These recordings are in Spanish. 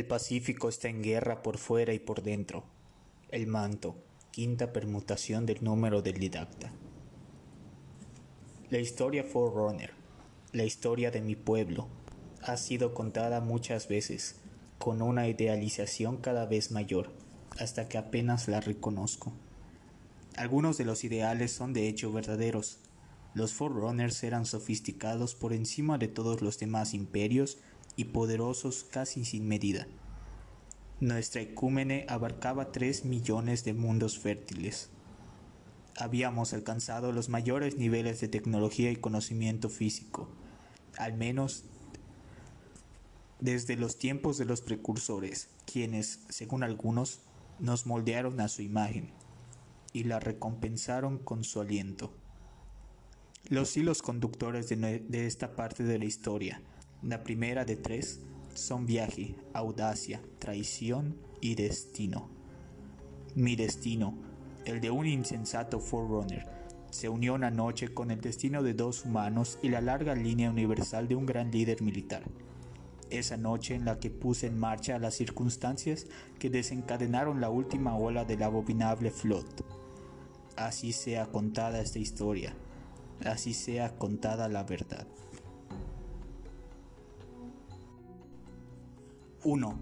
El Pacífico está en guerra por fuera y por dentro. El manto, quinta permutación del número del didacta. La historia Forerunner, la historia de mi pueblo, ha sido contada muchas veces, con una idealización cada vez mayor, hasta que apenas la reconozco. Algunos de los ideales son de hecho verdaderos. Los Forerunners eran sofisticados por encima de todos los demás imperios y poderosos casi sin medida. Nuestra ecúmene abarcaba tres millones de mundos fértiles. Habíamos alcanzado los mayores niveles de tecnología y conocimiento físico, al menos desde los tiempos de los precursores, quienes, según algunos, nos moldearon a su imagen y la recompensaron con su aliento. Los hilos conductores de, de esta parte de la historia la primera de tres son viaje, audacia, traición y destino. Mi destino, el de un insensato forerunner, se unió una noche con el destino de dos humanos y la larga línea universal de un gran líder militar. Esa noche en la que puse en marcha las circunstancias que desencadenaron la última ola del abominable flot. Así sea contada esta historia, así sea contada la verdad. 1.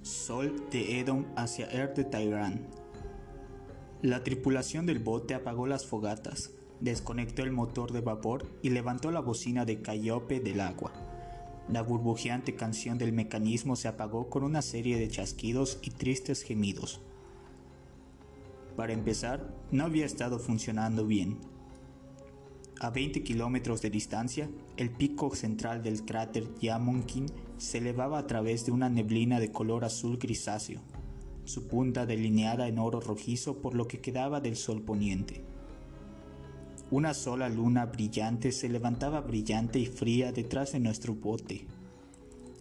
Sol de Edom hacia Er de Tairán. La tripulación del bote apagó las fogatas, desconectó el motor de vapor y levantó la bocina de Cayope del agua. La burbujeante canción del mecanismo se apagó con una serie de chasquidos y tristes gemidos. Para empezar, no había estado funcionando bien. A 20 kilómetros de distancia, el pico central del cráter Yamonkin se elevaba a través de una neblina de color azul grisáceo, su punta delineada en oro rojizo por lo que quedaba del sol poniente. Una sola luna brillante se levantaba brillante y fría detrás de nuestro bote.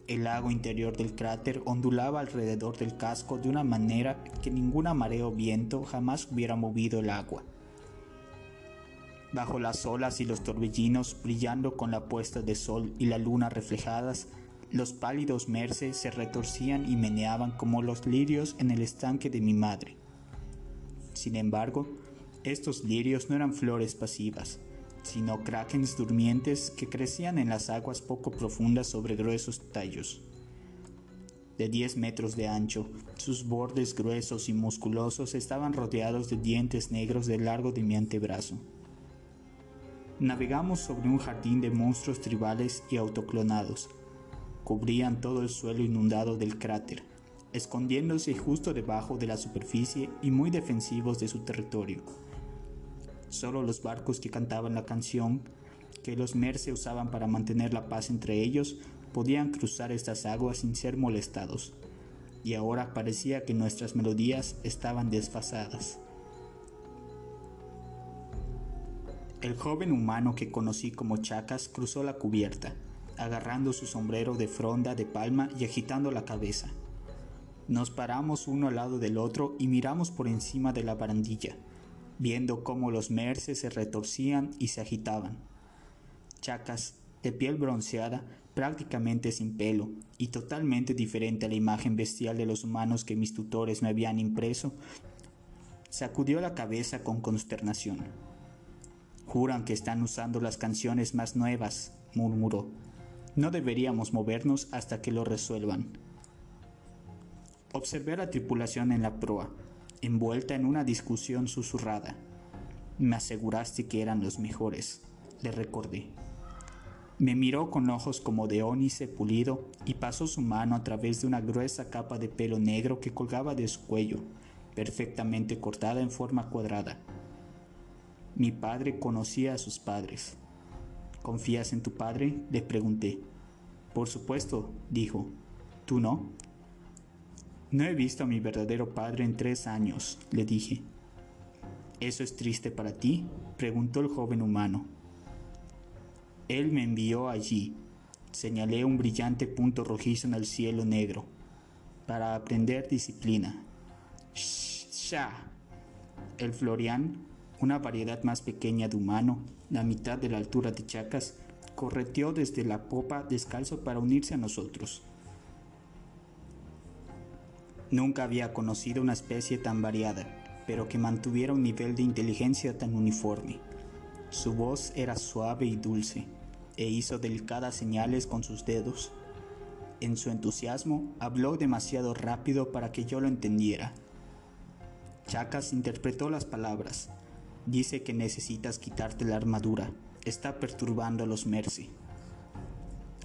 El lago interior del cráter ondulaba alrededor del casco de una manera que ninguna marea o viento jamás hubiera movido el agua bajo las olas y los torbellinos brillando con la puesta de sol y la luna reflejadas, los pálidos merces se retorcían y meneaban como los lirios en el estanque de mi madre. Sin embargo, estos lirios no eran flores pasivas, sino krakens durmientes que crecían en las aguas poco profundas sobre gruesos tallos. De 10 metros de ancho, sus bordes gruesos y musculosos estaban rodeados de dientes negros de largo de mi antebrazo. Navegamos sobre un jardín de monstruos tribales y autoclonados. Cubrían todo el suelo inundado del cráter, escondiéndose justo debajo de la superficie y muy defensivos de su territorio. Solo los barcos que cantaban la canción que los Merce usaban para mantener la paz entre ellos podían cruzar estas aguas sin ser molestados, y ahora parecía que nuestras melodías estaban desfasadas. El joven humano que conocí como Chacas cruzó la cubierta, agarrando su sombrero de fronda de palma y agitando la cabeza. Nos paramos uno al lado del otro y miramos por encima de la barandilla, viendo cómo los merces se retorcían y se agitaban. Chacas, de piel bronceada, prácticamente sin pelo y totalmente diferente a la imagen bestial de los humanos que mis tutores me habían impreso, sacudió la cabeza con consternación. Juran que están usando las canciones más nuevas, murmuró. No deberíamos movernos hasta que lo resuelvan. Observé a la tripulación en la proa, envuelta en una discusión susurrada. Me aseguraste que eran los mejores, le recordé. Me miró con ojos como de ónice pulido y pasó su mano a través de una gruesa capa de pelo negro que colgaba de su cuello, perfectamente cortada en forma cuadrada. Mi padre conocía a sus padres. ¿Confías en tu padre? Le pregunté. Por supuesto, dijo. ¿Tú no? No he visto a mi verdadero padre en tres años, le dije. ¿Eso es triste para ti? preguntó el joven humano. Él me envió allí, señalé un brillante punto rojizo en el cielo negro, para aprender disciplina. ¡Sha! El Florian una variedad más pequeña de humano, la mitad de la altura de Chacas, correteó desde la popa descalzo para unirse a nosotros. Nunca había conocido una especie tan variada, pero que mantuviera un nivel de inteligencia tan uniforme. Su voz era suave y dulce, e hizo delicadas señales con sus dedos. En su entusiasmo, habló demasiado rápido para que yo lo entendiera. Chacas interpretó las palabras. Dice que necesitas quitarte la armadura. Está perturbando a los Mercy.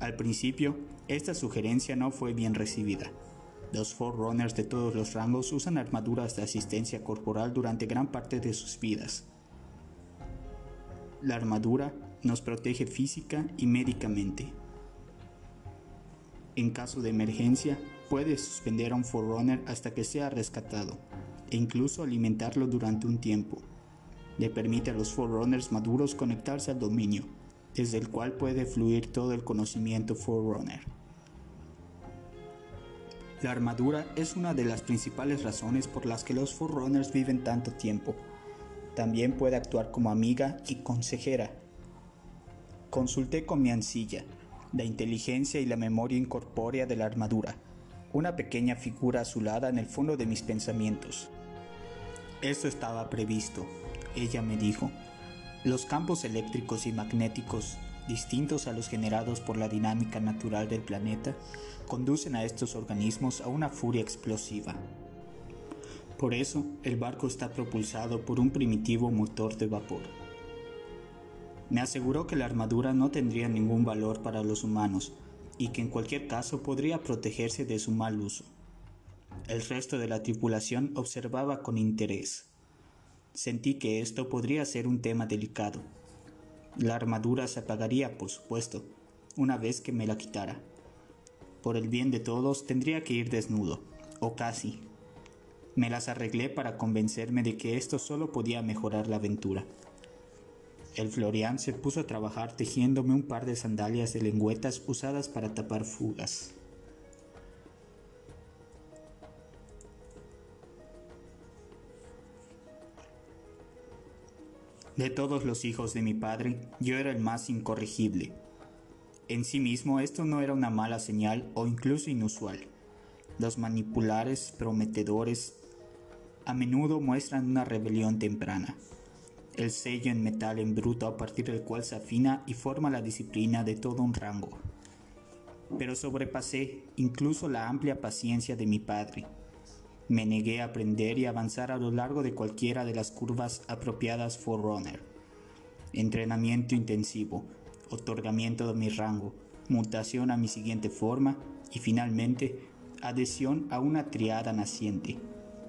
Al principio, esta sugerencia no fue bien recibida. Los Forerunners de todos los rangos usan armaduras de asistencia corporal durante gran parte de sus vidas. La armadura nos protege física y médicamente. En caso de emergencia, puede suspender a un Forerunner hasta que sea rescatado, e incluso alimentarlo durante un tiempo. Le permite a los Forerunners maduros conectarse al dominio, desde el cual puede fluir todo el conocimiento Forerunner. La armadura es una de las principales razones por las que los Forerunners viven tanto tiempo también puede actuar como amiga y consejera. Consulté con mi ancilla, la inteligencia y la memoria incorpórea de la armadura, una pequeña figura azulada en el fondo de mis pensamientos. Esto estaba previsto, ella me dijo. Los campos eléctricos y magnéticos, distintos a los generados por la dinámica natural del planeta, conducen a estos organismos a una furia explosiva. Por eso, el barco está propulsado por un primitivo motor de vapor. Me aseguró que la armadura no tendría ningún valor para los humanos y que en cualquier caso podría protegerse de su mal uso. El resto de la tripulación observaba con interés. Sentí que esto podría ser un tema delicado. La armadura se apagaría, por supuesto, una vez que me la quitara. Por el bien de todos tendría que ir desnudo, o casi, me las arreglé para convencerme de que esto solo podía mejorar la aventura. El Florian se puso a trabajar tejiéndome un par de sandalias de lengüetas usadas para tapar fugas. De todos los hijos de mi padre, yo era el más incorregible. En sí mismo esto no era una mala señal o incluso inusual. Los manipulares prometedores a menudo muestran una rebelión temprana. El sello en metal en bruto a partir del cual se afina y forma la disciplina de todo un rango. Pero sobrepasé incluso la amplia paciencia de mi padre. Me negué a aprender y avanzar a lo largo de cualquiera de las curvas apropiadas for runner. Entrenamiento intensivo, otorgamiento de mi rango, mutación a mi siguiente forma y finalmente adhesión a una triada naciente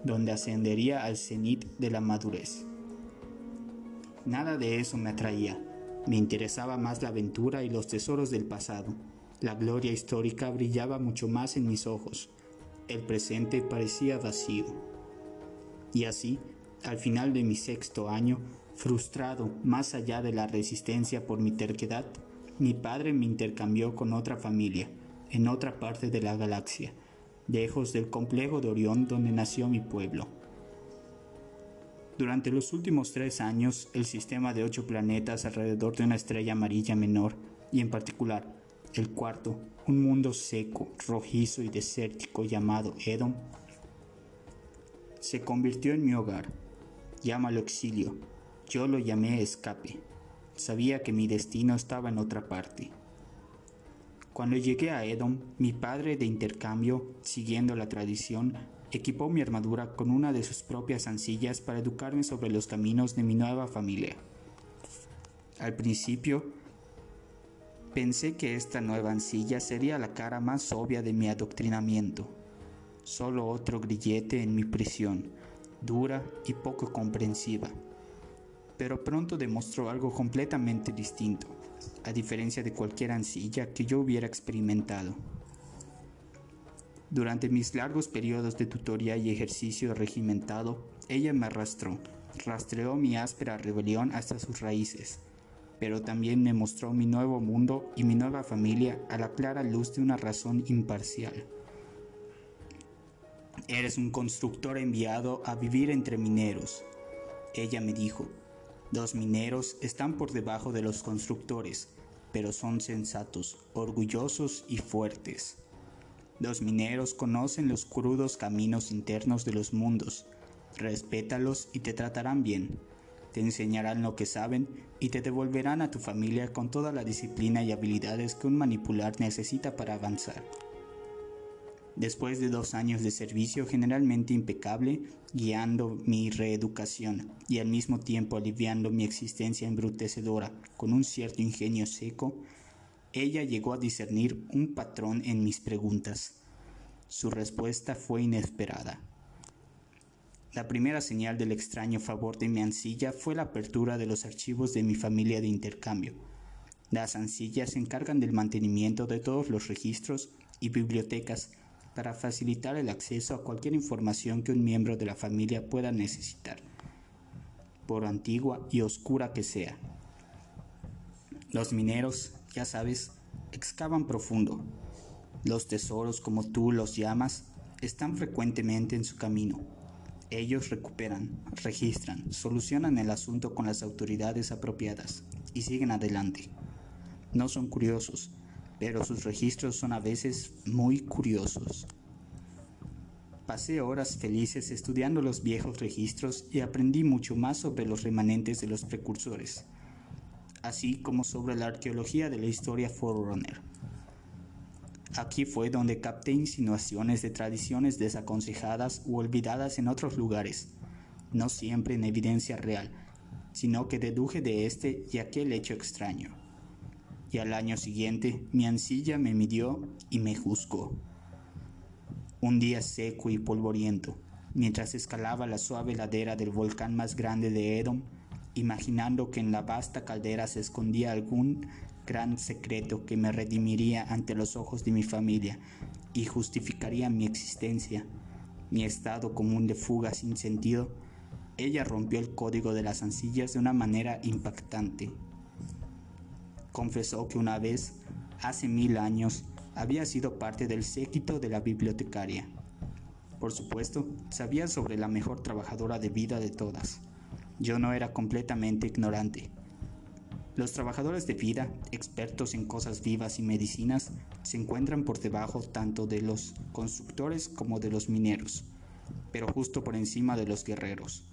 donde ascendería al cenit de la madurez. Nada de eso me atraía. Me interesaba más la aventura y los tesoros del pasado. La gloria histórica brillaba mucho más en mis ojos. El presente parecía vacío. Y así, al final de mi sexto año, frustrado más allá de la resistencia por mi terquedad, mi padre me intercambió con otra familia, en otra parte de la galaxia lejos del complejo de Orión donde nació mi pueblo. Durante los últimos tres años, el sistema de ocho planetas alrededor de una estrella amarilla menor, y en particular el cuarto, un mundo seco, rojizo y desértico llamado Edom, se convirtió en mi hogar. Llámalo exilio, yo lo llamé escape. Sabía que mi destino estaba en otra parte. Cuando llegué a Edom, mi padre de intercambio, siguiendo la tradición, equipó mi armadura con una de sus propias ancillas para educarme sobre los caminos de mi nueva familia. Al principio, pensé que esta nueva ancilla sería la cara más obvia de mi adoctrinamiento, solo otro grillete en mi prisión, dura y poco comprensiva. Pero pronto demostró algo completamente distinto a diferencia de cualquier ancilla que yo hubiera experimentado. Durante mis largos periodos de tutoría y ejercicio regimentado, ella me arrastró, rastreó mi áspera rebelión hasta sus raíces, pero también me mostró mi nuevo mundo y mi nueva familia a la clara luz de una razón imparcial. Eres un constructor enviado a vivir entre mineros, ella me dijo, los mineros están por debajo de los constructores, pero son sensatos, orgullosos y fuertes. Los mineros conocen los crudos caminos internos de los mundos. Respétalos y te tratarán bien. Te enseñarán lo que saben y te devolverán a tu familia con toda la disciplina y habilidades que un manipular necesita para avanzar. Después de dos años de servicio generalmente impecable, guiando mi reeducación y al mismo tiempo aliviando mi existencia embrutecedora con un cierto ingenio seco, ella llegó a discernir un patrón en mis preguntas. Su respuesta fue inesperada. La primera señal del extraño favor de mi ancilla fue la apertura de los archivos de mi familia de intercambio. Las ancillas se encargan del mantenimiento de todos los registros y bibliotecas para facilitar el acceso a cualquier información que un miembro de la familia pueda necesitar, por antigua y oscura que sea. Los mineros, ya sabes, excavan profundo. Los tesoros, como tú los llamas, están frecuentemente en su camino. Ellos recuperan, registran, solucionan el asunto con las autoridades apropiadas y siguen adelante. No son curiosos, pero sus registros son a veces muy curiosos. Pasé horas felices estudiando los viejos registros y aprendí mucho más sobre los remanentes de los precursores así como sobre la arqueología de la historia Forerunner. Aquí fue donde capté insinuaciones de tradiciones desaconsejadas u olvidadas en otros lugares, no siempre en evidencia real, sino que deduje de este y aquel hecho extraño. Y al año siguiente mi ancilla me midió y me juzgó. Un día seco y polvoriento, mientras escalaba la suave ladera del volcán más grande de Edom, imaginando que en la vasta caldera se escondía algún gran secreto que me redimiría ante los ojos de mi familia y justificaría mi existencia, mi estado común de fuga sin sentido, ella rompió el código de las ancillas de una manera impactante. Confesó que una vez, hace mil años, había sido parte del séquito de la bibliotecaria. Por supuesto, sabía sobre la mejor trabajadora de vida de todas yo no era completamente ignorante. Los trabajadores de vida, expertos en cosas vivas y medicinas, se encuentran por debajo tanto de los constructores como de los mineros, pero justo por encima de los guerreros.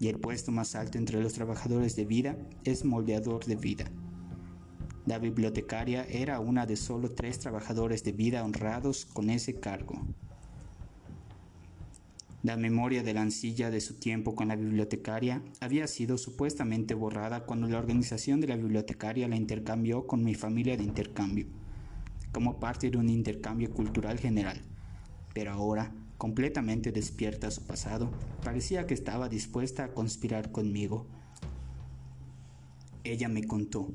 Y el puesto más alto entre los trabajadores de vida es moldeador de vida. La bibliotecaria era una de solo tres trabajadores de vida honrados con ese cargo. La memoria de la ancilla de su tiempo con la bibliotecaria había sido supuestamente borrada cuando la organización de la bibliotecaria la intercambió con mi familia de intercambio, como parte de un intercambio cultural general. Pero ahora, completamente despierta a su pasado, parecía que estaba dispuesta a conspirar conmigo. Ella me contó,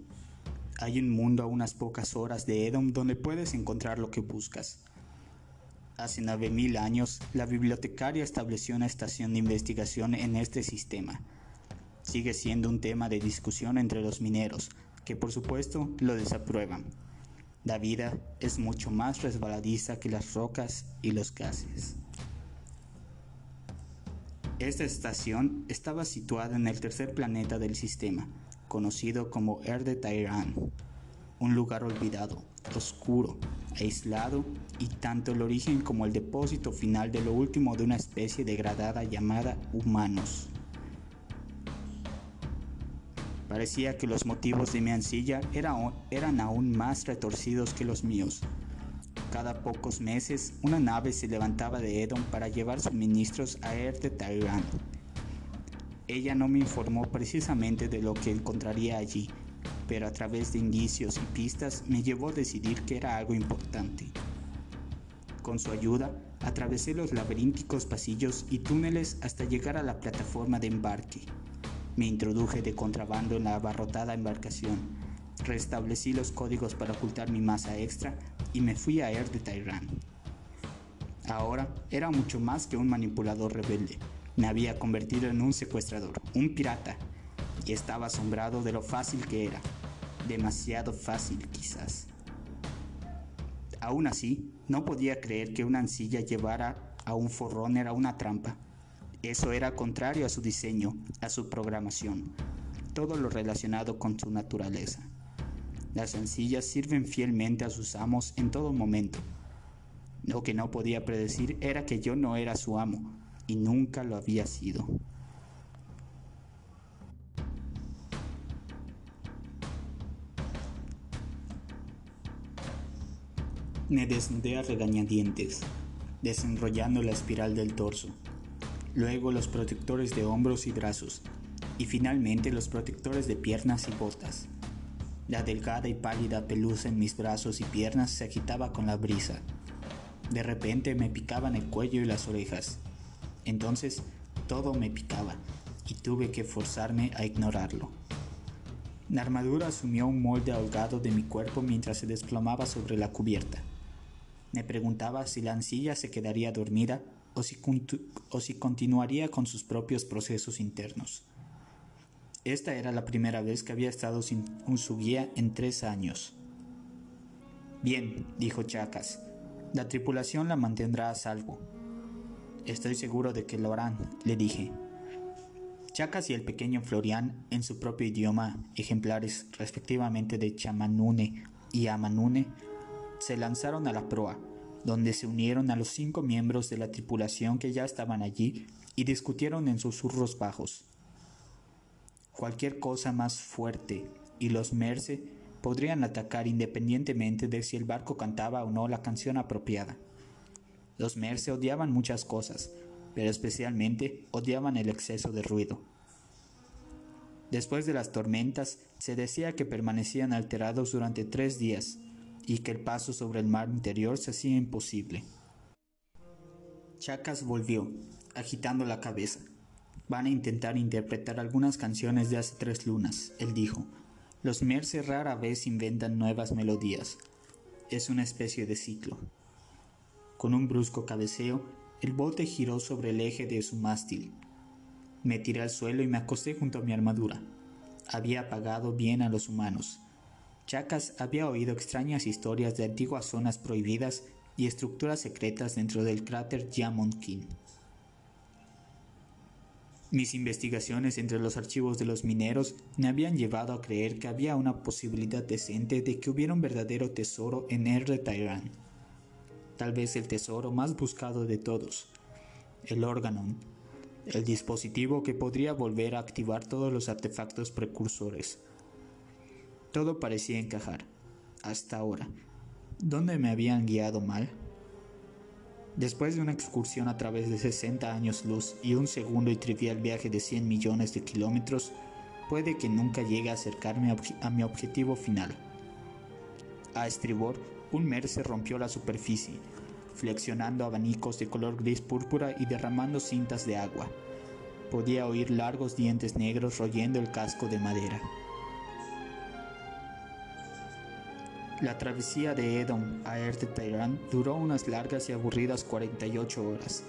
hay un mundo a unas pocas horas de Edom donde puedes encontrar lo que buscas Hace 9.000 años, la bibliotecaria estableció una estación de investigación en este sistema. Sigue siendo un tema de discusión entre los mineros, que por supuesto lo desaprueban. La vida es mucho más resbaladiza que las rocas y los gases. Esta estación estaba situada en el tercer planeta del sistema, conocido como Er de Tairan, un lugar olvidado, oscuro, aislado y tanto el origen como el depósito final de lo último de una especie degradada llamada humanos. Parecía que los motivos de mi ancilla eran aún más retorcidos que los míos. Cada pocos meses, una nave se levantaba de Edom para llevar suministros a Er de Tyrant. Ella no me informó precisamente de lo que encontraría allí, pero a través de indicios y pistas me llevó a decidir que era algo importante. Con su ayuda, atravesé los laberínticos pasillos y túneles hasta llegar a la plataforma de embarque. Me introduje de contrabando en la abarrotada embarcación, restablecí los códigos para ocultar mi masa extra y me fui a Air de Tyrant. Ahora era mucho más que un manipulador rebelde. Me había convertido en un secuestrador, un pirata, y estaba asombrado de lo fácil que era. Demasiado fácil quizás. Aún así, no podía creer que una ancilla llevara a un forrunner a una trampa. Eso era contrario a su diseño, a su programación, todo lo relacionado con su naturaleza. Las ancillas sirven fielmente a sus amos en todo momento. Lo que no podía predecir era que yo no era su amo y nunca lo había sido. Me desnudé a regañadientes, desenrollando la espiral del torso, luego los protectores de hombros y brazos, y finalmente los protectores de piernas y botas. La delgada y pálida pelusa en mis brazos y piernas se agitaba con la brisa. De repente me picaban el cuello y las orejas. Entonces todo me picaba y tuve que forzarme a ignorarlo. La armadura asumió un molde ahogado de mi cuerpo mientras se desplomaba sobre la cubierta. Me preguntaba si la ancilla se quedaría dormida o si, continuaría con sus propios procesos internos. Esta era la primera vez que había estado sin su guía en tres años. Bien, dijo Chacas, la tripulación la mantendrá a salvo. Estoy seguro de que lo harán, le dije. Chacas y el pequeño Florian, en su propio idioma, ejemplares respectivamente de Chamanune y Amanune, se lanzaron a la proa, donde se unieron a los cinco miembros de la tripulación que ya estaban allí y discutieron en susurros bajos. Cualquier cosa más fuerte y los Merce podrían atacar independientemente de si el barco cantaba o no la canción apropiada. Los Merce odiaban muchas cosas, pero especialmente odiaban el exceso de ruido. Después de las tormentas, se decía que permanecían alterados durante tres días, y que el paso sobre el mar interior se hacía imposible. Chacas volvió, agitando la cabeza. Van a intentar interpretar algunas canciones de hace tres lunas, él dijo. Los Merce rara vez inventan nuevas melodías. Es una especie de ciclo. Con un brusco cabeceo, el bote giró sobre el eje de su mástil. Me tiré al suelo y me acosté junto a mi armadura. Había apagado bien a los humanos. Chacas había oído extrañas historias de antiguas zonas prohibidas y estructuras secretas dentro del cráter King. Mis investigaciones entre los archivos de los mineros me habían llevado a creer que había una posibilidad decente de que hubiera un verdadero tesoro en R Tyrant. Tal vez el tesoro más buscado de todos, el Organon, el dispositivo que podría volver a activar todos los artefactos precursores. Todo parecía encajar, hasta ahora. ¿Dónde me habían guiado mal? Después de una excursión a través de 60 años luz y un segundo y trivial viaje de 100 millones de kilómetros, puede que nunca llegue a acercarme a, mi objetivo final. A estribor, un merce rompió la superficie, flexionando abanicos de color gris púrpura y derramando cintas de agua. Podía oír largos dientes negros royendo el casco de madera. La travesía de Edom a Teherán duró unas largas y aburridas 48 horas,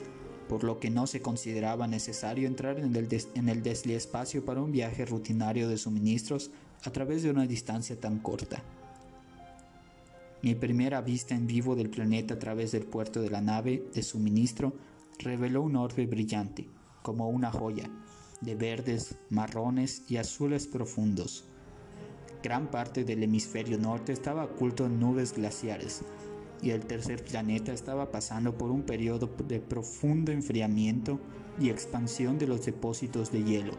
por lo que no se consideraba necesario entrar en el, en el desliespacio para un viaje rutinario de suministros a través de una distancia tan corta. Mi primera vista en vivo del planeta a través del puerto de la nave de suministro reveló un orbe brillante, como una joya, de verdes, marrones y azules profundos Gran parte del hemisferio norte estaba oculto en nubes glaciares y el tercer planeta estaba pasando por un periodo de profundo enfriamiento y expansión de los depósitos de hielo.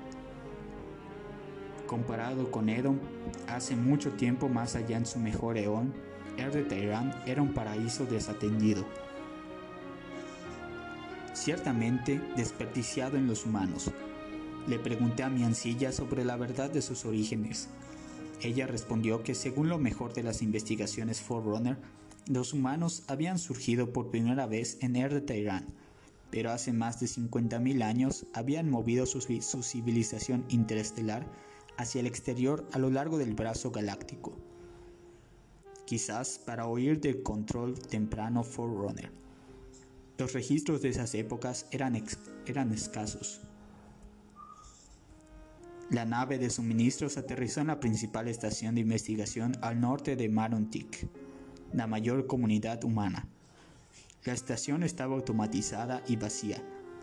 Comparado con Edom, hace mucho tiempo más allá en su mejor eón, el de Teherán era un paraíso desatendido. Ciertamente desperdiciado en los humanos. Le pregunté a mi ancilla sobre la verdad de sus orígenes ella respondió que según lo mejor de las investigaciones Forerunner, los humanos habían surgido por primera vez en Er de Teherán, pero hace más de 50.000 años habían movido su, civilización interestelar hacia el exterior a lo largo del brazo galáctico. Quizás para oír del control temprano Forerunner. Los registros de esas épocas eran escasos. La nave de suministros aterrizó en la principal estación de investigación al norte de Marontik, la mayor comunidad humana. La estación estaba automatizada y vacía,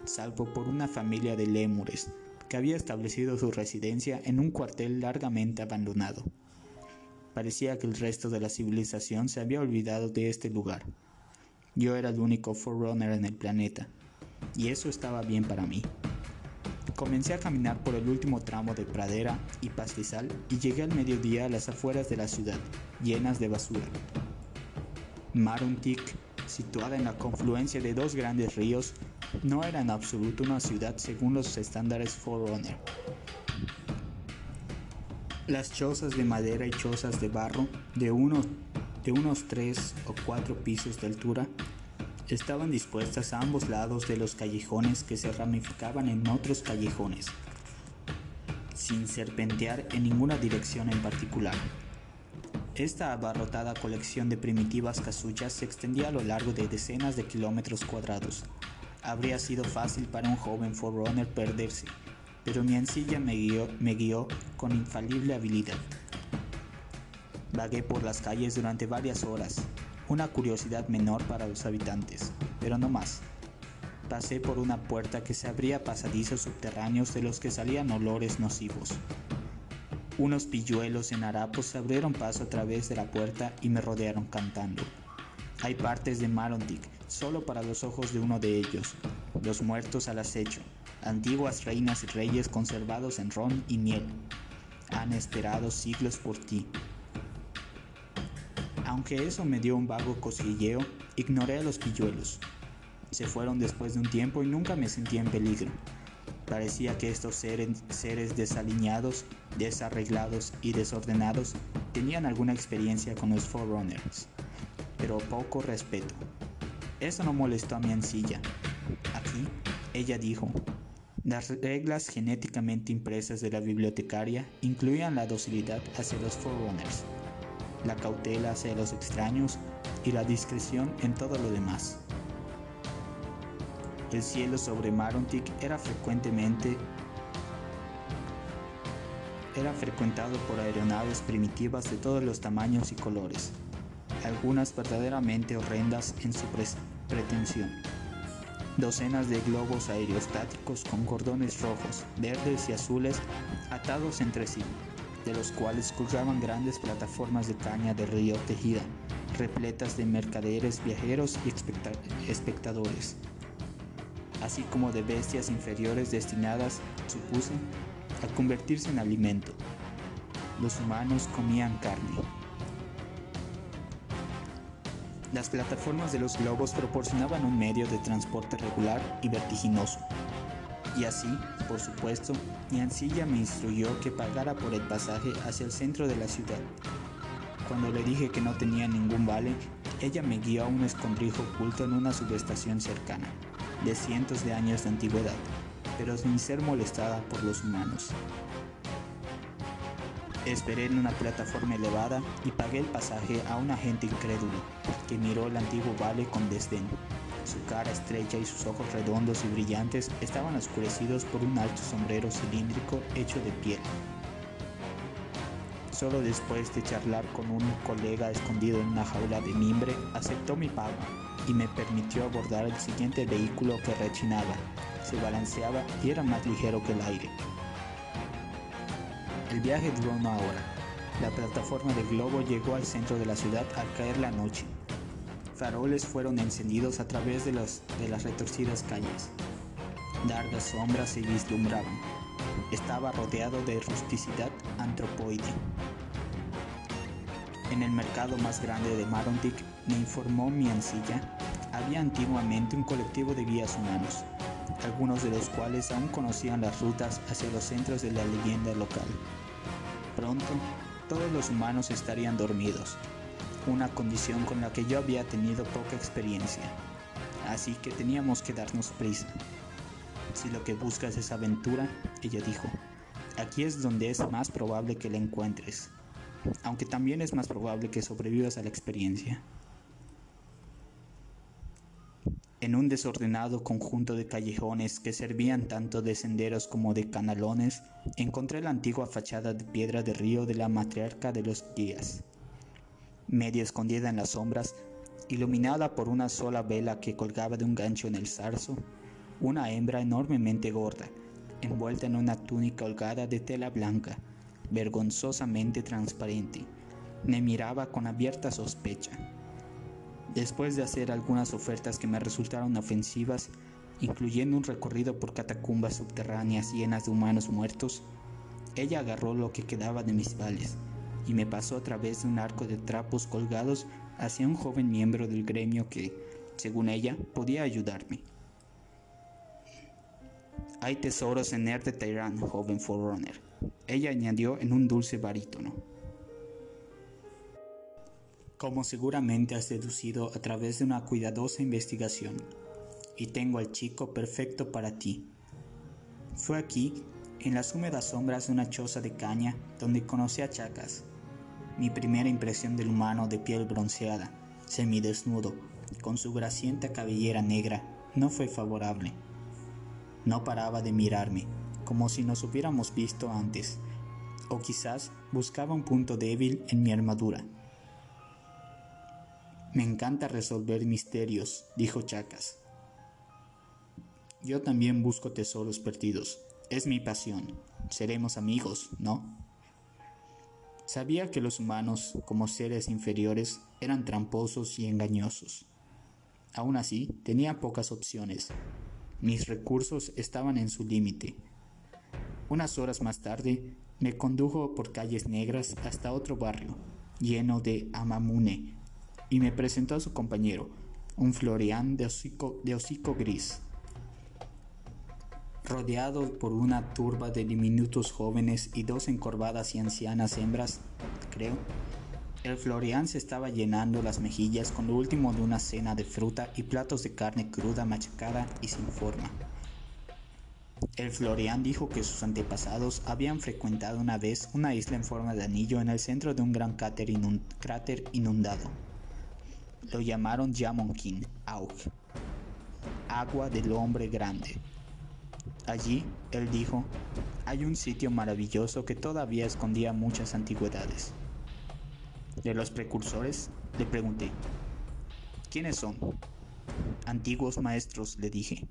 salvo por una familia de lémures que había establecido su residencia en un cuartel largamente abandonado. Parecía que el resto de la civilización se había olvidado de este lugar. Yo era el único Forerunner en el planeta, y eso estaba bien para mí. Comencé a caminar por el último tramo de pradera y pastizal y llegué al mediodía a las afueras de la ciudad, llenas de basura. Maruntik, situada en la confluencia de dos grandes ríos, no era en absoluto una ciudad según los estándares Forerunner. Las chozas de madera y chozas de barro de, de unos tres o cuatro pisos de altura estaban dispuestas a ambos lados de los callejones que se ramificaban en otros callejones, sin serpentear en ninguna dirección en particular. Esta abarrotada colección de primitivas casuchas se extendía a lo largo de decenas de kilómetros cuadrados. Habría sido fácil para un joven forerunner perderse, pero mi ancilla me guió, me guió con infalible habilidad. Vagué por las calles durante varias horas, una curiosidad menor para los habitantes, pero no más. Pasé por una puerta que se abría pasadizos subterráneos de los que salían olores nocivos. Unos pilluelos en harapos se abrieron paso a través de la puerta y me rodearon cantando. Hay partes de Marontic solo para los ojos de uno de ellos, los muertos al acecho, antiguas reinas y reyes conservados en ron y miel. Han esperado siglos por ti, aunque eso me dio un vago cosquilleo, ignoré a los pilluelos. Se fueron después de un tiempo y nunca me sentí en peligro. Parecía que estos seres, desaliñados, desarreglados y desordenados tenían alguna experiencia con los Forerunners, pero poco respeto. Eso no molestó a mi ancilla. Aquí, ella dijo, las reglas genéticamente impresas de la bibliotecaria incluían la docilidad hacia los Forerunners la cautela hacia los extraños y la discreción en todo lo demás. El cielo sobre Marontic era frecuentemente era frecuentado por aeronaves primitivas de todos los tamaños y colores, algunas verdaderamente horrendas en su pretensión. Docenas de globos aerostáticos con cordones rojos, verdes y azules atados entre sí, de los cuales colgaban grandes plataformas de caña de río tejida, repletas de mercaderes, viajeros y espectadores, así como de bestias inferiores destinadas, supuse, a convertirse en alimento. Los humanos comían carne. Las plataformas de los globos proporcionaban un medio de transporte regular y vertiginoso, y así, por supuesto, mi ancilla me instruyó que pagara por el pasaje hacia el centro de la ciudad. Cuando le dije que no tenía ningún vale, ella me guió a un escondrijo oculto en una subestación cercana, de cientos de años de antigüedad, pero sin ser molestada por los humanos. Esperé en una plataforma elevada y pagué el pasaje a un agente incrédulo, que miró el antiguo vale con desdén. Su cara estrecha y sus ojos redondos y brillantes estaban oscurecidos por un alto sombrero cilíndrico hecho de piel. Solo después de charlar con un colega escondido en una jaula de mimbre, aceptó mi pago y me permitió abordar el siguiente vehículo que rechinaba, se balanceaba y era más ligero que el aire. El viaje duró una hora. La plataforma de globo llegó al centro de la ciudad al caer la noche faroles fueron encendidos a través de, de las retorcidas calles. Largas sombras se vislumbraban. Estaba rodeado de rusticidad antropoide. En el mercado más grande de Marontic, me informó mi ancilla, había antiguamente un colectivo de guías humanos, algunos de los cuales aún conocían las rutas hacia los centros de la leyenda local. Pronto, todos los humanos estarían dormidos, una condición con la que yo había tenido poca experiencia, así que teníamos que darnos prisa. Si lo que buscas es aventura, ella dijo, aquí es donde es más probable que la encuentres, aunque también es más probable que sobrevivas a la experiencia. En un desordenado conjunto de callejones que servían tanto de senderos como de canalones, encontré la antigua fachada de piedra de río de la matriarca de los guías media escondida en las sombras, iluminada por una sola vela que colgaba de un gancho en el zarzo, una hembra enormemente gorda, envuelta en una túnica holgada de tela blanca, vergonzosamente transparente, me miraba con abierta sospecha. Después de hacer algunas ofertas que me resultaron ofensivas, incluyendo un recorrido por catacumbas subterráneas llenas de humanos muertos, ella agarró lo que quedaba de mis vales y me pasó a través de un arco de trapos colgados hacia un joven miembro del gremio que, según ella, podía ayudarme. Hay tesoros en Erde Tyrant, joven Forerunner, ella añadió en un dulce barítono. Como seguramente has deducido a través de una cuidadosa investigación, y tengo al chico perfecto para ti. Fue aquí, en las húmedas sombras de una choza de caña, donde conocí a Chacas. Mi primera impresión del humano de piel bronceada, semidesnudo, con su grasienta cabellera negra, no fue favorable. No paraba de mirarme, como si nos hubiéramos visto antes, o quizás buscaba un punto débil en mi armadura. Me encanta resolver misterios, dijo Chacas. Yo también busco tesoros perdidos. Es mi pasión. Seremos amigos, ¿no? Sabía que los humanos, como seres inferiores, eran tramposos y engañosos. Aún así, tenía pocas opciones. Mis recursos estaban en su límite. Unas horas más tarde, me condujo por calles negras hasta otro barrio, lleno de amamune, y me presentó a su compañero, un Florian de hocico, de hocico gris rodeado por una turba de diminutos jóvenes y dos encorvadas y ancianas hembras, creo. El Florian se estaba llenando las mejillas con lo último de una cena de fruta y platos de carne cruda machacada y sin forma. El Florian dijo que sus antepasados habían frecuentado una vez una isla en forma de anillo en el centro de un gran cráter, inundado. Lo llamaron Yamonkin, Aug, agua del hombre grande. Allí, él dijo, hay un sitio maravilloso que todavía escondía muchas antigüedades. De los precursores, le pregunté, ¿quiénes son? Antiguos maestros, le dije,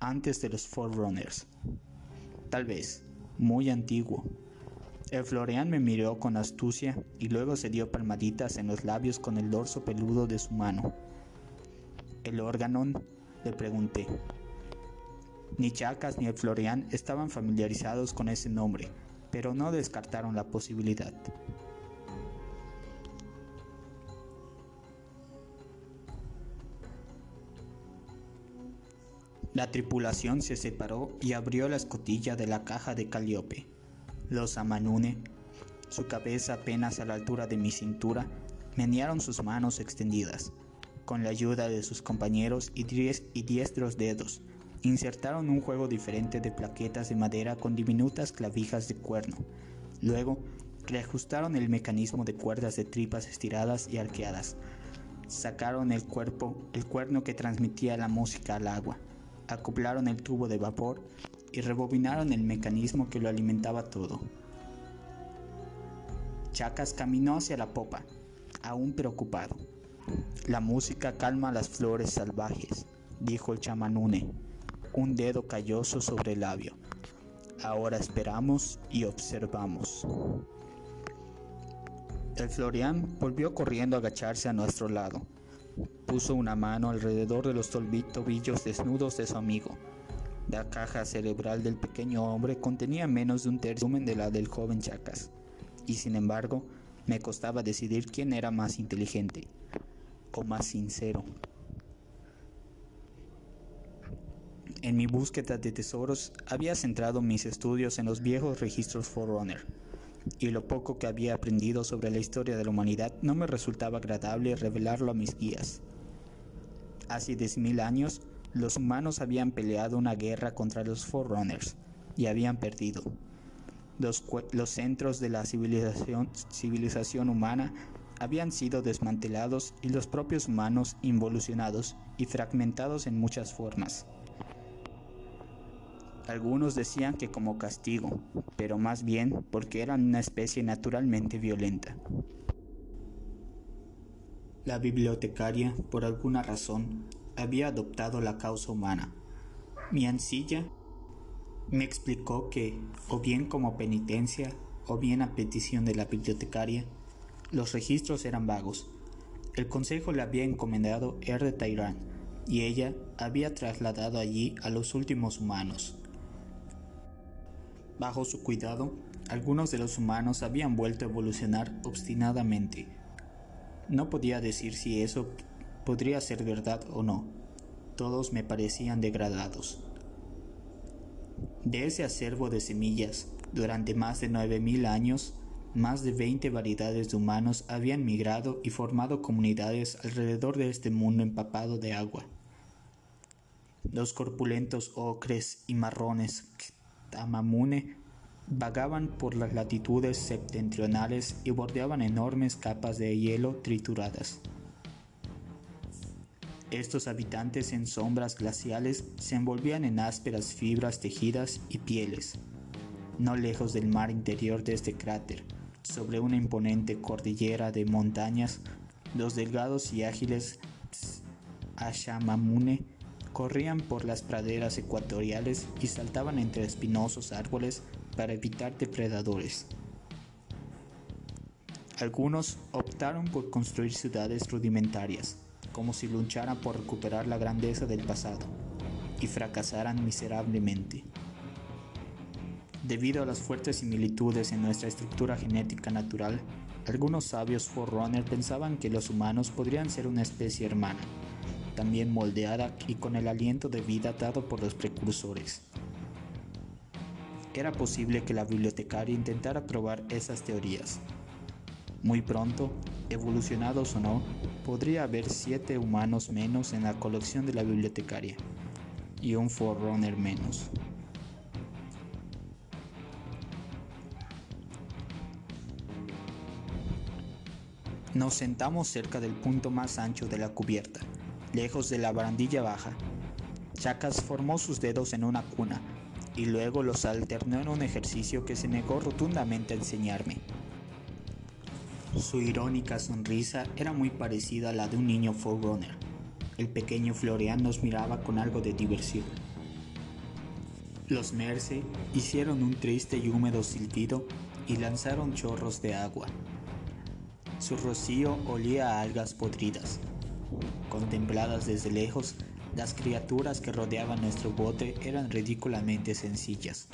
antes de los Forerunners. Tal vez, muy antiguo. El Florian me miró con astucia y luego se dio palmaditas en los labios con el dorso peludo de su mano. ¿El órganon? le pregunté. Ni Chacas ni el Florian estaban familiarizados con ese nombre, pero no descartaron la posibilidad. La tripulación se separó y abrió la escotilla de la caja de Caliope. Los Amanune, su cabeza apenas a la altura de mi cintura, menearon sus manos extendidas. Con la ayuda de sus compañeros y, y diestros dedos, Insertaron un juego diferente de plaquetas de madera con diminutas clavijas de cuerno. Luego, reajustaron el mecanismo de cuerdas de tripas estiradas y arqueadas. Sacaron el cuerpo, el cuerno que transmitía la música al agua. Acoplaron el tubo de vapor y rebobinaron el mecanismo que lo alimentaba todo. Chacas caminó hacia la popa, aún preocupado. La música calma las flores salvajes, dijo el chamanune un dedo calloso sobre el labio. Ahora esperamos y observamos. El Florian volvió corriendo a agacharse a nuestro lado. Puso una mano alrededor de los tobillos desnudos de su amigo. La caja cerebral del pequeño hombre contenía menos de un tercio de la del joven Chacas, y sin embargo me costaba decidir quién era más inteligente o más sincero. En mi búsqueda de tesoros había centrado mis estudios en los viejos registros Forerunner, y lo poco que había aprendido sobre la historia de la humanidad no me resultaba agradable revelarlo a mis guías. Hace diez mil años, los humanos habían peleado una guerra contra los Forerunners y habían perdido. Los, los centros de la civilización, civilización humana habían sido desmantelados y los propios humanos involucionados y fragmentados en muchas formas. Algunos decían que como castigo, pero más bien porque eran una especie naturalmente violenta. La bibliotecaria, por alguna razón, había adoptado la causa humana. Mi ancilla me explicó que, o bien como penitencia, o bien a petición de la bibliotecaria, los registros eran vagos. El consejo le había encomendado Er de Tairán y ella había trasladado allí a los últimos humanos. Bajo su cuidado, algunos de los humanos habían vuelto a evolucionar obstinadamente. No podía decir si eso podría ser verdad o no. Todos me parecían degradados. De ese acervo de semillas, durante más de 9.000 años, más de 20 variedades de humanos habían migrado y formado comunidades alrededor de este mundo empapado de agua. Los corpulentos ocres y marrones Tamamune vagaban por las latitudes septentrionales y bordeaban enormes capas de hielo trituradas. Estos habitantes en sombras glaciales se envolvían en ásperas fibras tejidas y pieles. No lejos del mar interior de este cráter, sobre una imponente cordillera de montañas, los delgados y ágiles Ashamamune corrían por las praderas ecuatoriales y saltaban entre espinosos árboles para evitar depredadores. Algunos optaron por construir ciudades rudimentarias, como si lucharan por recuperar la grandeza del pasado, y fracasaran miserablemente. Debido a las fuertes similitudes en nuestra estructura genética natural, algunos sabios Forerunner pensaban que los humanos podrían ser una especie hermana, también moldeada y con el aliento de vida dado por los precursores. Era posible que la bibliotecaria intentara probar esas teorías. Muy pronto, evolucionados o no, podría haber siete humanos menos en la colección de la bibliotecaria y un Forerunner menos. Nos sentamos cerca del punto más ancho de la cubierta, lejos de la barandilla baja. Chacas formó sus dedos en una cuna y luego los alternó en un ejercicio que se negó rotundamente a enseñarme. Su irónica sonrisa era muy parecida a la de un niño Forerunner. El pequeño Florian nos miraba con algo de diversión. Los Merce hicieron un triste y húmedo silbido y lanzaron chorros de agua. Su rocío olía a algas podridas. Contempladas desde lejos, las criaturas que rodeaban nuestro bote eran ridículamente sencillas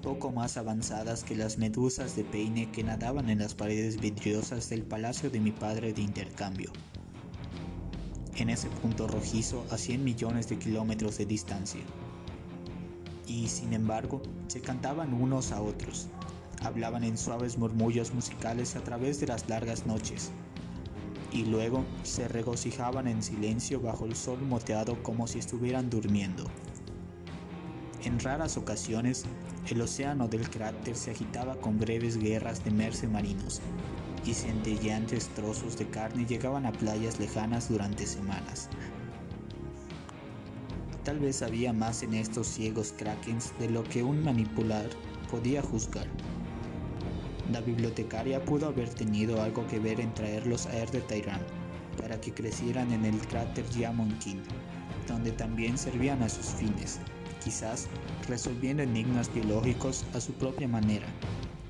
poco más avanzadas que las medusas de peine que nadaban en las paredes vidriosas del palacio de mi padre de intercambio. En ese punto rojizo a 100 millones de kilómetros de distancia. Y sin embargo, se cantaban unos a otros, hablaban en suaves murmullos musicales a través de las largas noches, y luego se regocijaban en silencio bajo el sol moteado como si estuvieran durmiendo. En raras ocasiones el océano del cráter se agitaba con breves guerras de merce marinos, y centelleantes trozos de carne llegaban a playas lejanas durante semanas. Tal vez había más en estos ciegos krakens de lo que un manipular podía juzgar. La bibliotecaria pudo haber tenido algo que ver en traerlos a Er de Tairán para que crecieran en el cráter Yamonkin, donde también servían a sus fines quizás resolviendo enigmas biológicos a su propia manera,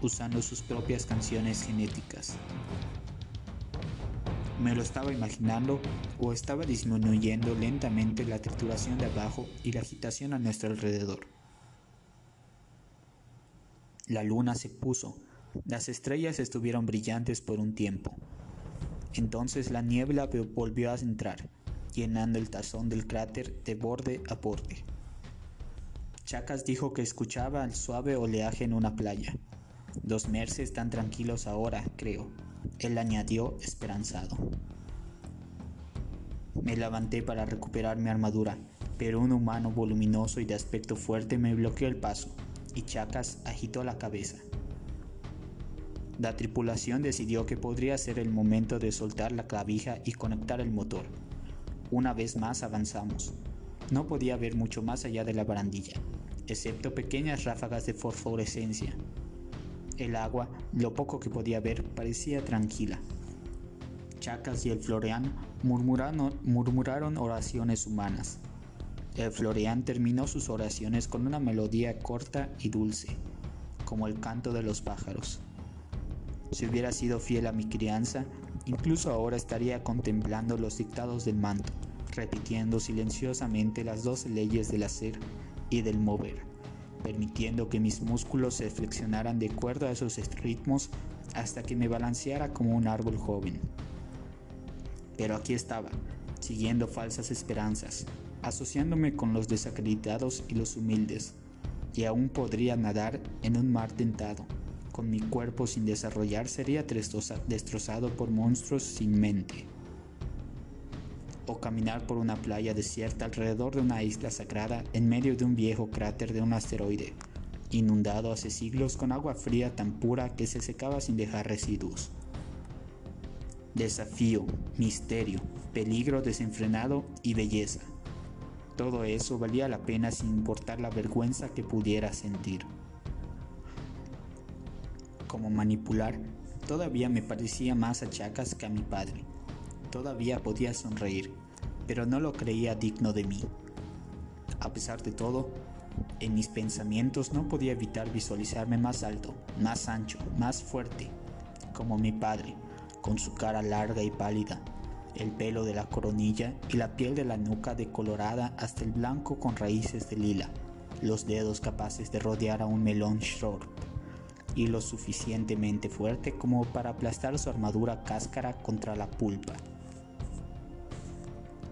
usando sus propias canciones genéticas. Me lo estaba imaginando o estaba disminuyendo lentamente la trituración de abajo y la agitación a nuestro alrededor. La luna se puso, las estrellas estuvieron brillantes por un tiempo. Entonces la niebla volvió a entrar, llenando el tazón del cráter de borde a borde. Chacas dijo que escuchaba el suave oleaje en una playa. Los merces están tranquilos ahora, creo. Él añadió esperanzado. Me levanté para recuperar mi armadura, pero un humano voluminoso y de aspecto fuerte me bloqueó el paso, y Chacas agitó la cabeza. La tripulación decidió que podría ser el momento de soltar la clavija y conectar el motor. Una vez más avanzamos. No podía ver mucho más allá de la barandilla excepto pequeñas ráfagas de fosforescencia. El agua, lo poco que podía ver, parecía tranquila. Chacas y el Floreán murmuraron, murmuraron oraciones humanas. El Floreán terminó sus oraciones con una melodía corta y dulce, como el canto de los pájaros. Si hubiera sido fiel a mi crianza Incluso ahora estaría contemplando los dictados del manto, repitiendo silenciosamente las dos leyes del hacer y del mover, permitiendo que mis músculos se flexionaran de acuerdo a esos ritmos hasta que me balanceara como un árbol joven. Pero aquí estaba, siguiendo falsas esperanzas, asociándome con los desacreditados y los humildes, y aún podría nadar en un mar tentado. Con mi cuerpo sin desarrollar sería destrozado por monstruos sin mente. O caminar por una playa desierta alrededor de una isla sagrada en medio de un viejo cráter de un asteroide, inundado hace siglos con agua fría tan pura que se secaba sin dejar residuos. Desafío, misterio, peligro desenfrenado y belleza. Todo eso valía la pena sin importar la vergüenza que pudiera sentir. Como manipular, todavía me parecía más a Chacas que a mi padre. Todavía podía sonreír, pero no lo creía digno de mí. A pesar de todo, en mis pensamientos no podía evitar visualizarme más alto, más ancho, más fuerte, como mi padre, con su cara larga y pálida, el pelo de la coronilla y la piel de la nuca decolorada hasta el blanco con raíces de lila, los dedos capaces de rodear a un melón short y lo suficientemente fuerte como para aplastar su armadura cáscara contra la pulpa.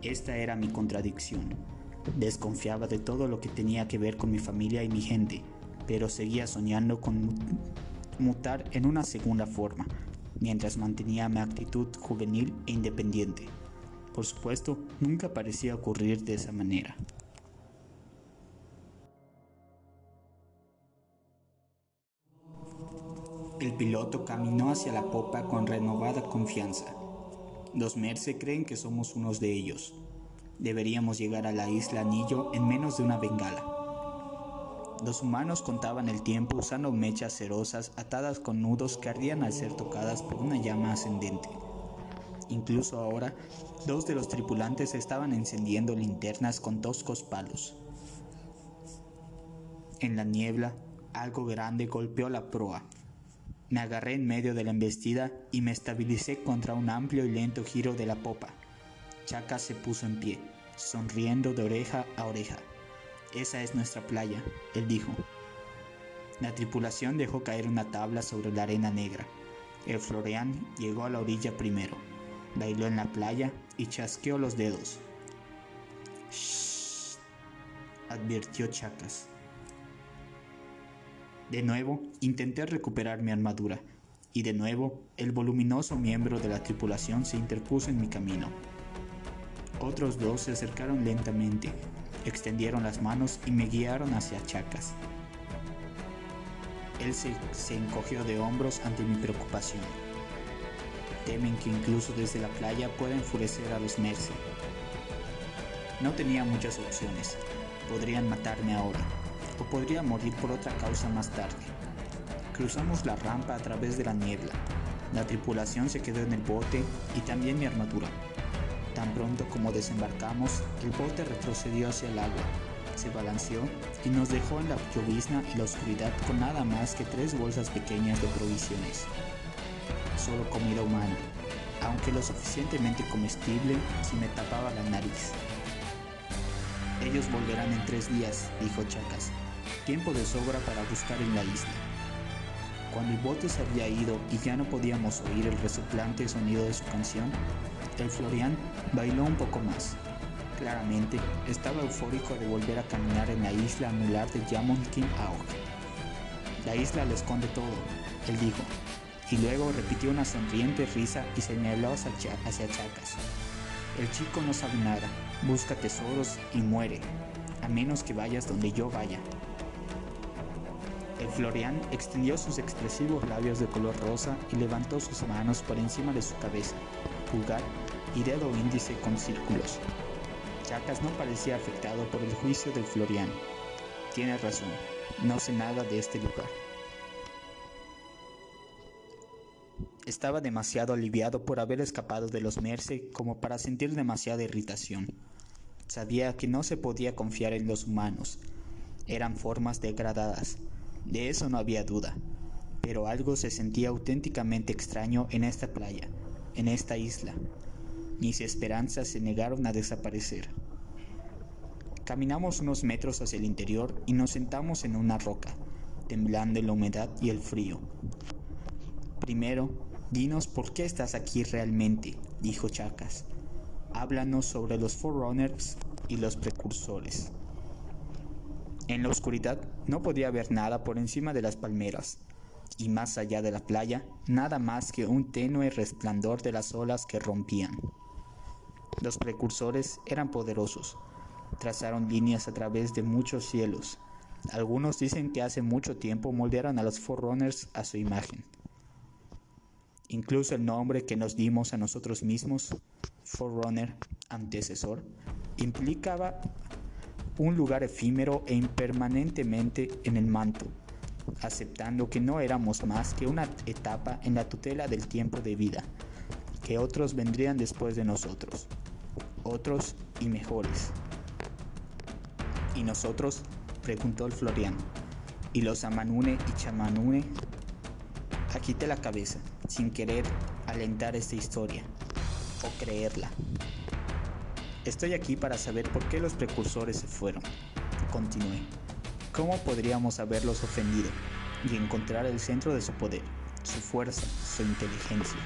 Esta era mi contradicción. Desconfiaba de todo lo que tenía que ver con mi familia y mi gente, pero seguía soñando con mutar en una segunda forma, mientras mantenía mi actitud juvenil e independiente. Por supuesto, nunca parecía ocurrir de esa manera. El piloto caminó hacia la popa con renovada confianza. Los Merce creen que somos unos de ellos. Deberíamos llegar a la isla Anillo en menos de una bengala. Los humanos contaban el tiempo usando mechas cerosas atadas con nudos que ardían al ser tocadas por una llama ascendente. Incluso ahora, dos de los tripulantes estaban encendiendo linternas con toscos palos. En la niebla, algo grande golpeó la proa. Me agarré en medio de la embestida y me estabilicé contra un amplio y lento giro de la popa. Chaca se puso en pie, sonriendo de oreja a oreja. Esa es nuestra playa, él dijo. La tripulación dejó caer una tabla sobre la arena negra. El Florian llegó a la orilla primero, bailó en la playa y chasqueó los dedos. Shh, advirtió Chacas. De nuevo, intenté recuperar mi armadura, y de nuevo, el voluminoso miembro de la tripulación se interpuso en mi camino. Otros dos se acercaron lentamente, extendieron las manos y me guiaron hacia Chacas. Él se, encogió de hombros ante mi preocupación. Temen que incluso desde la playa pueda enfurecer a los Mercy. No tenía muchas opciones. Podrían matarme ahora, o podría morir por otra causa más tarde. Cruzamos la rampa a través de la niebla. La tripulación se quedó en el bote y también mi armadura. Tan pronto como desembarcamos, el bote retrocedió hacia el agua, se balanceó y nos dejó en la llovizna y la oscuridad con nada más que tres bolsas pequeñas de provisiones. Solo comida humana, aunque lo suficientemente comestible si me tapaba la nariz. Ellos volverán en tres días, dijo Chacas. Tiempo de sobra para buscar en la isla. Cuando el bote se había ido y ya no podíamos oír el resoplante sonido de su canción, el Florian bailó un poco más. Claramente, estaba eufórico de volver a caminar en la isla anular de Yamonkin Aoge. La isla lo esconde todo, él dijo, y luego repitió una sonriente risa y señaló hacia Chacas. El chico no sabe nada, busca tesoros y muere, a menos que vayas donde yo vaya. El Florian extendió sus expresivos labios de color rosa y levantó sus manos por encima de su cabeza, pulgar y dedo índice con círculos. Chacas no parecía afectado por el juicio del Florian. Tiene razón, no sé nada de este lugar. Estaba demasiado aliviado por haber escapado de los Merce como para sentir demasiada irritación. Sabía que no se podía confiar en los humanos. Eran formas degradadas, de eso no había duda, pero algo se sentía auténticamente extraño en esta playa, en esta isla. Mis esperanzas se negaron a desaparecer. Caminamos unos metros hacia el interior y nos sentamos en una roca, temblando en la humedad y el frío. Primero, dinos por qué estás aquí realmente, dijo Chacas. Háblanos sobre los Forerunners y los precursores. En la oscuridad no podía ver nada por encima de las palmeras, y más allá de la playa, nada más que un tenue resplandor de las olas que rompían. Los precursores eran poderosos, trazaron líneas a través de muchos cielos. Algunos dicen que hace mucho tiempo moldearon a los Forerunners a su imagen. Incluso el nombre que nos dimos a nosotros mismos, Forerunner, antecesor, implicaba un lugar efímero e impermanentemente en el manto, aceptando que no éramos más que una etapa en la tutela del tiempo de vida, que otros vendrían después de nosotros, otros y mejores. ¿Y nosotros? preguntó el Florian. ¿Y los Amanune y Chamanune? Agité la cabeza, sin querer alentar esta historia, o creerla. Estoy aquí para saber por qué los precursores se fueron. Continué. ¿Cómo podríamos haberlos ofendido y encontrar el centro de su poder, su fuerza, su inteligencia?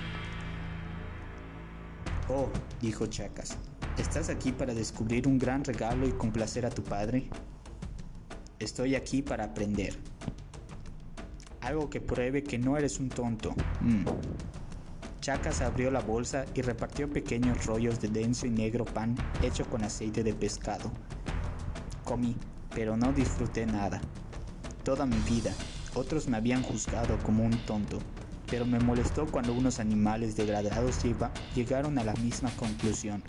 Oh, dijo Chacas, ¿estás aquí para descubrir un gran regalo y complacer a tu padre? Estoy aquí para aprender. Algo que pruebe que no eres un tonto. Mm. Chacas abrió la bolsa y repartió pequeños rollos de denso y negro pan hecho con aceite de pescado. Comí, pero no disfruté nada. Toda mi vida, otros me habían juzgado como un tonto, pero me molestó cuando unos animales degradados llegaron a la misma conclusión.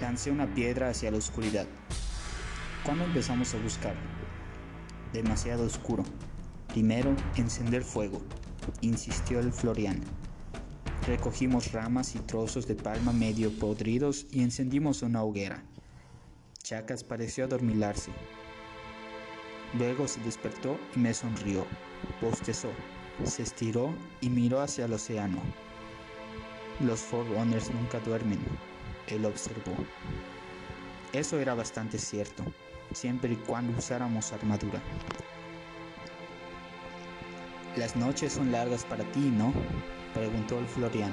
Lancé una piedra hacia la oscuridad. ¿Cuándo empezamos a buscar? Demasiado oscuro. Primero, encender fuego insistió el Florian. Recogimos ramas y trozos de palma medio podridos y encendimos una hoguera. Chacas pareció adormilarse. Luego se despertó y me sonrió. Bostezó, se estiró y miró hacia el océano. Los Forerunners nunca duermen, él observó. Eso era bastante cierto, siempre y cuando usáramos armadura. Las noches son largas para ti, ¿no? preguntó el Florian.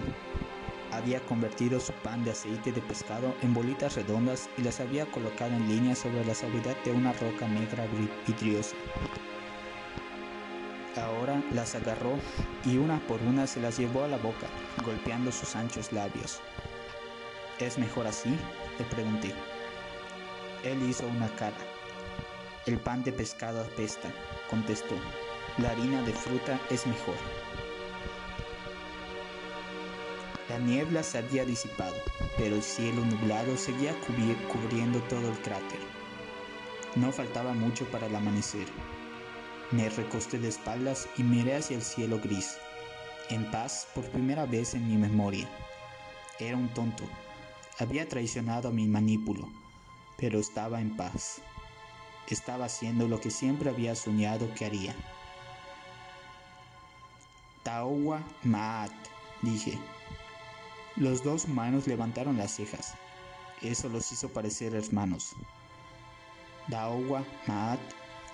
Había convertido su pan de aceite de pescado en bolitas redondas y las había colocado en línea sobre la suavidad de una roca negra vidriosa. Ahora las agarró y una por una se las llevó a la boca, golpeando sus anchos labios. ¿Es mejor así? le pregunté. Él hizo una cara. El pan de pescado apesta, contestó la harina de fruta es mejor. La niebla se había disipado, pero el cielo nublado seguía cubriendo todo el cráter. No faltaba mucho para el amanecer. Me recosté de espaldas y miré hacia el cielo gris, en paz por primera vez en mi memoria. Era un tonto. Había traicionado a mi manípulo, pero estaba en paz. Estaba haciendo lo que siempre había soñado que haría. Taowa Maat, dije. Los dos humanos levantaron las cejas. Eso los hizo parecer hermanos. Taowa Maat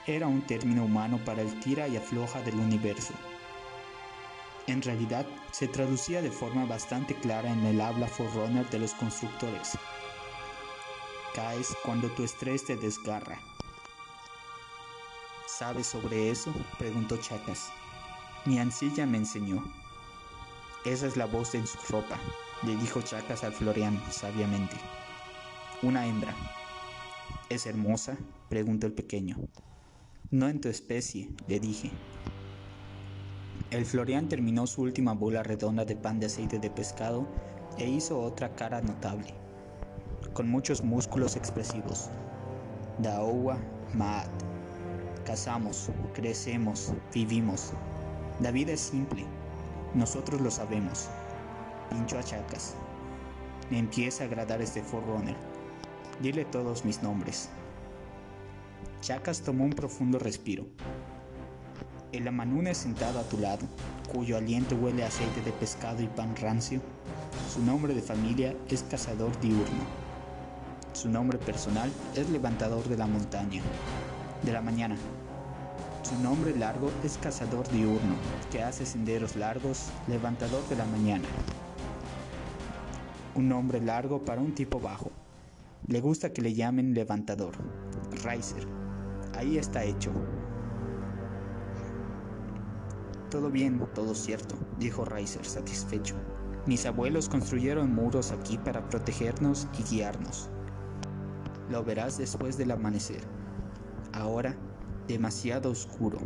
era un término humano para el tira y afloja del universo. En realidad, se traducía de forma bastante clara en el habla forerunner de los constructores. Caes cuando tu estrés te desgarra. ¿Sabes sobre eso? preguntó Chacas. Mi ancilla me enseñó. Esa es la voz en su ropa, le dijo Chacas al Florian sabiamente. Una hembra. ¿Es hermosa? preguntó el pequeño. No en tu especie, le dije. El Florian terminó su última bola redonda de pan de aceite de pescado e hizo otra cara notable, con muchos músculos expresivos. Daowa Maat. Cazamos, crecemos, vivimos, la vida es simple, nosotros lo sabemos. Pincho a Chacas. Me empieza a agradar este Forerunner. Dile todos mis nombres. Chacas tomó un profundo respiro. El amanune sentado a tu lado, cuyo aliento huele a aceite de pescado y pan rancio. Su nombre de familia es cazador diurno. Su nombre personal es levantador de la montaña, de la mañana. Su nombre largo es cazador diurno, que hace senderos largos, levantador de la mañana. Un nombre largo para un tipo bajo. Le gusta que le llamen levantador. Riser. Ahí está hecho. Todo bien, todo cierto, dijo Riser satisfecho. Mis abuelos construyeron muros aquí para protegernos y guiarnos. Lo verás después del amanecer. Ahora, demasiado oscuro.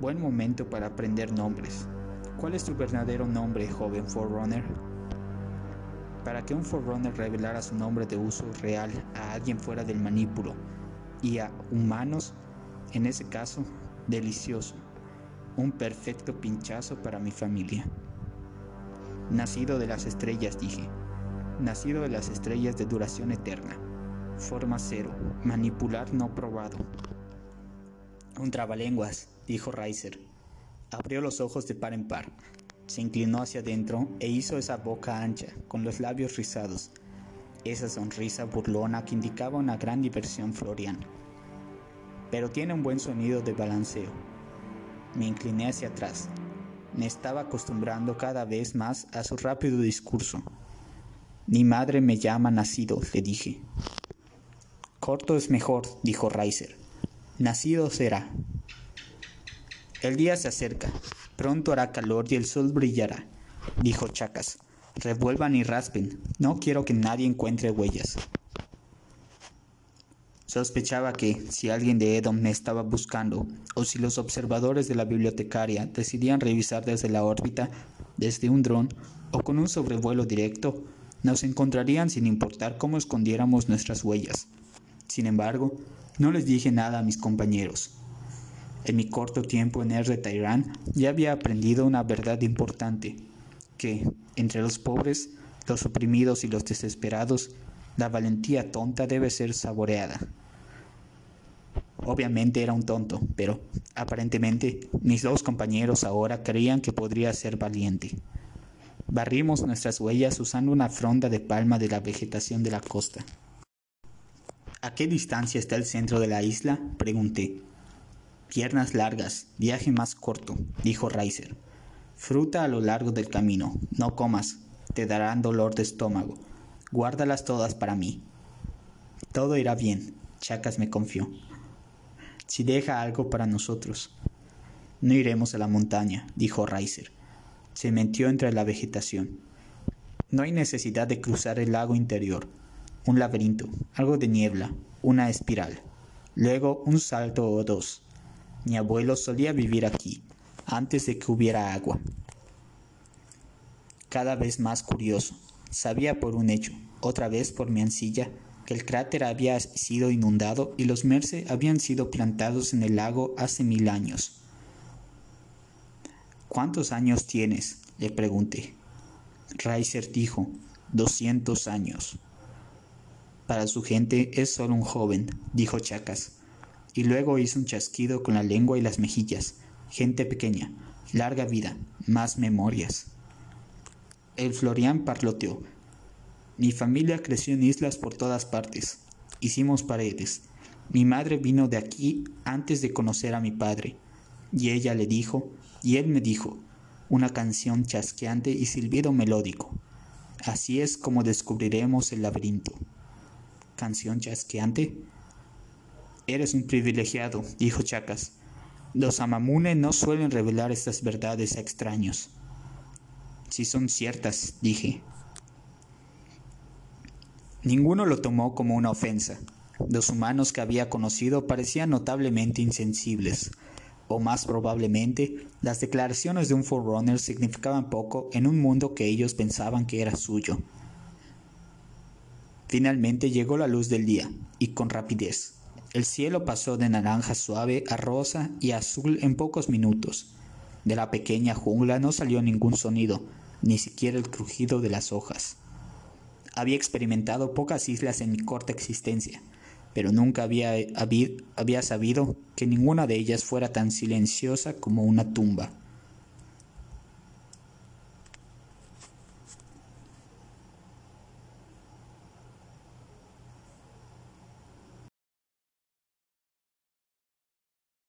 Buen momento para aprender nombres. ¿Cuál es tu verdadero nombre, joven Forerunner? Para que un Forerunner revelara su nombre de uso real a alguien fuera del manípulo y a humanos, en ese caso, delicioso. Un perfecto pinchazo para mi familia. Nacido de las estrellas, dije. Nacido de las estrellas de duración eterna. Forma cero. Manipular no probado. Un trabalenguas, dijo Reiser. Abrió los ojos de par en par. Se inclinó hacia adentro e hizo esa boca ancha, con los labios rizados. Esa sonrisa burlona que indicaba una gran diversión floriana. Pero tiene un buen sonido de balanceo. Me incliné hacia atrás. Me estaba acostumbrando cada vez más a su rápido discurso. Mi madre me llama nacido, le dije. Corto es mejor, dijo Reiser. Nacido será. El día se acerca. Pronto hará calor y el sol brillará, dijo Chacas. Revuelvan y raspen. No quiero que nadie encuentre huellas. Sospechaba que, si alguien de Edom me estaba buscando, o si los observadores de la bibliotecaria decidían revisar desde la órbita, desde un dron o con un sobrevuelo directo, nos encontrarían sin importar cómo escondiéramos nuestras huellas. Sin embargo, no les dije nada a mis compañeros. En mi corto tiempo en R. Tairán ya había aprendido una verdad importante, que, entre los pobres, los oprimidos y los desesperados, la valentía tonta debe ser saboreada. Obviamente era un tonto, pero aparentemente mis dos compañeros ahora creían que podría ser valiente. Barrimos nuestras huellas usando una fronda de palma de la vegetación de la costa. ¿A qué distancia está el centro de la isla? pregunté. Piernas largas, viaje más corto, dijo Reiser. Fruta a lo largo del camino, no comas, te darán dolor de estómago. Guárdalas todas para mí. Todo irá bien, Chacas me confió si deja algo para nosotros. No iremos a la montaña, dijo Reiser. Se metió entre la vegetación. No hay necesidad de cruzar el lago interior. Un laberinto, algo de niebla, una espiral. Luego un salto o dos. Mi abuelo solía vivir aquí, antes de que hubiera agua. Cada vez más curioso, sabía por un hecho, otra vez por mi ansilla, que el cráter había sido inundado y los Merce habían sido plantados en el lago hace mil años. ¿Cuántos años tienes? le pregunté. Reiser dijo, doscientos años. Para su gente es solo un joven, dijo Chacas, y luego hizo un chasquido con la lengua y las mejillas. Gente pequeña, larga vida, más memorias. El Florian parloteó, mi familia creció en islas por todas partes. Hicimos paredes. Mi madre vino de aquí antes de conocer a mi padre. Y ella le dijo, y él me dijo, una canción chasqueante y silbido melódico. Así es como descubriremos el laberinto. ¿Canción chasqueante? Eres un privilegiado, dijo Chacas. Los Amamune no suelen revelar estas verdades a extraños. Si son ciertas, dije, Ninguno lo tomó como una ofensa. Los humanos que había conocido parecían notablemente insensibles, o más probablemente, las declaraciones de un Forerunner significaban poco en un mundo que ellos pensaban que era suyo. Finalmente llegó la luz del día, y con rapidez. El cielo pasó de naranja suave a rosa y azul en pocos minutos. De la pequeña jungla no salió ningún sonido, ni siquiera el crujido de las hojas. Había experimentado pocas islas en mi corta existencia, pero nunca había, había sabido que ninguna de ellas fuera tan silenciosa como una tumba.